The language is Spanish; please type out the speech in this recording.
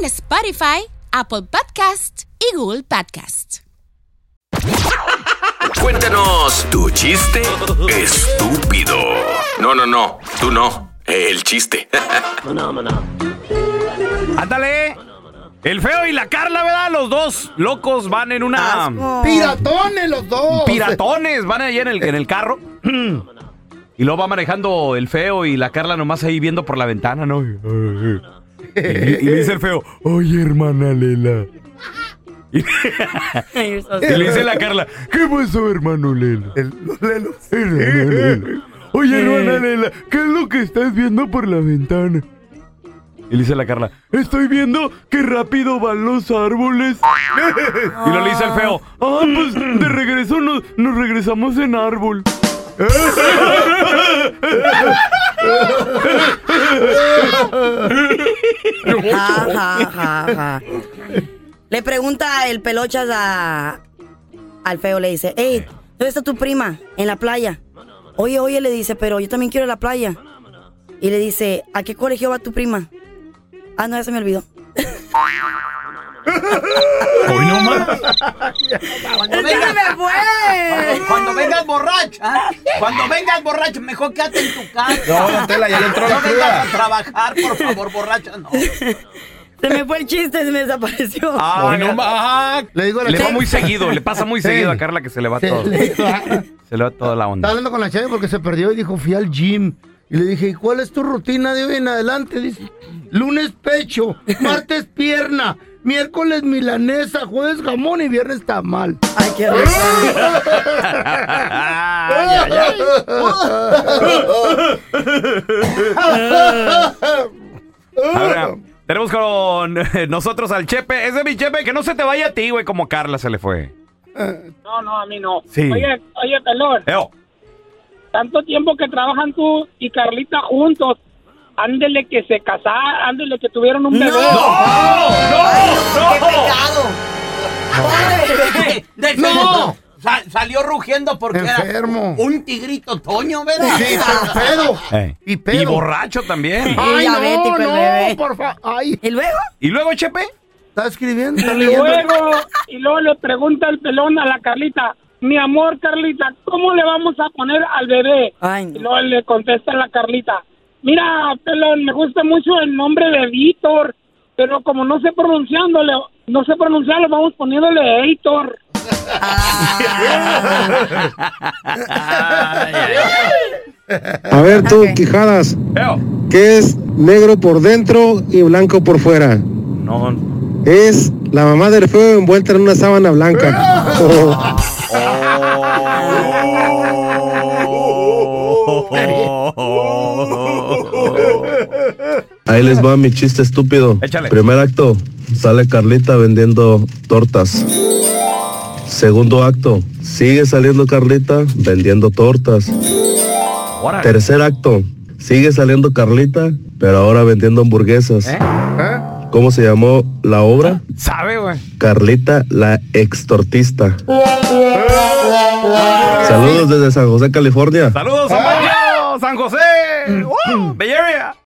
en Spotify, Apple Podcast y Google Podcast. Cuéntanos tu chiste estúpido. No, no, no, tú no. El chiste. Ándale. El feo y la Carla, ¿verdad? Los dos locos van en una. Piratones los dos. Piratones, van ahí en el, en el carro. Y luego va manejando el feo y la Carla nomás ahí viendo por la ventana, ¿no? Y, y le dice el feo, oye, hermana Lela. Y, y le dice la Carla, ¿qué pasó, hermano Lela? los lelos. Hermana Lela. Oye, hermana Lela, ¿qué es lo que estás viendo por la ventana? Y le dice la Carla, estoy viendo que rápido van los árboles. y lo le dice el feo, ah, pues de regreso nos, nos regresamos en árbol. Ja, ja, ja, ja. Le pregunta el pelochas a, al feo, le dice, hey, ¿dónde está tu prima? En la playa. Oye, oye, le dice, pero yo también quiero ir a la playa. Y le dice, ¿a qué colegio va tu prima? Ah, no, ya se me olvidó. Hoy no más. Cuando ¡Es que vengas, me fue! Cuando vengas borracha, cuando vengas borracha, mejor quédate en tu casa. No, don Tela, ya le entró la No vengas a trabajar, por favor, borracha, no. Se me fue el chiste, se me desapareció. Ay, no. Le digo a la Le va muy seguido, le pasa muy seguido a Carla que se le va Se- todo. le- Se le va toda la Estaba onda. hablando con la chava porque se perdió y dijo, fui al gym. Y le dije, ¿y cuál es tu rutina de hoy en adelante? Dice, lunes pecho, martes pierna, miércoles milanesa, jueves jamón y viernes tamal. Ay, qué rico. Ay, ay, ay. Ahora, tenemos con nosotros al Chepe. Ese es mi Chepe, que no se te vaya a ti, güey, como Carla se le fue. No, no, a mí no. Sí. Oye, oye, pelón, Eo. tanto tiempo que trabajan tú y Carlita juntos. Ándele que se casaron, ándele que tuvieron un bebé. ¡Qué pecado! De- de- ¡No! Sa- salió rugiendo porque Enfermo. era un tigrito toño, ¿verdad? Sí, pero pedo. Eh, Y pedo. Y borracho también. Ay, el no, bebé. no, por favor. Ay, ¿Y luego? ¿Y luego, Chepe? está escribiendo, está Y leyendo. luego, y luego le pregunta el pelón a la Carlita, mi amor, Carlita, ¿cómo le vamos a poner al bebé? Ay, Y no. luego le contesta la Carlita, mira, pelón, me gusta mucho el nombre de Víctor, pero como no sé pronunciándole, no sé pronunciarlo, vamos poniéndole Heitor. A ver tú. Quijadas. ¿qué es negro por dentro y blanco por fuera? No. Es la mamá del feo envuelta en una sábana blanca. Ahí les va mi chiste estúpido. Échale. Primer acto, sale Carlita vendiendo tortas. Segundo acto, sigue saliendo Carlita vendiendo tortas. Órale. Tercer acto, sigue saliendo Carlita, pero ahora vendiendo hamburguesas. ¿Eh? ¿Cómo se llamó la obra? Sabe, güey. Carlita la extortista. Saludos desde San José, California. Saludos, San San José. ¡Wow! Bay Area.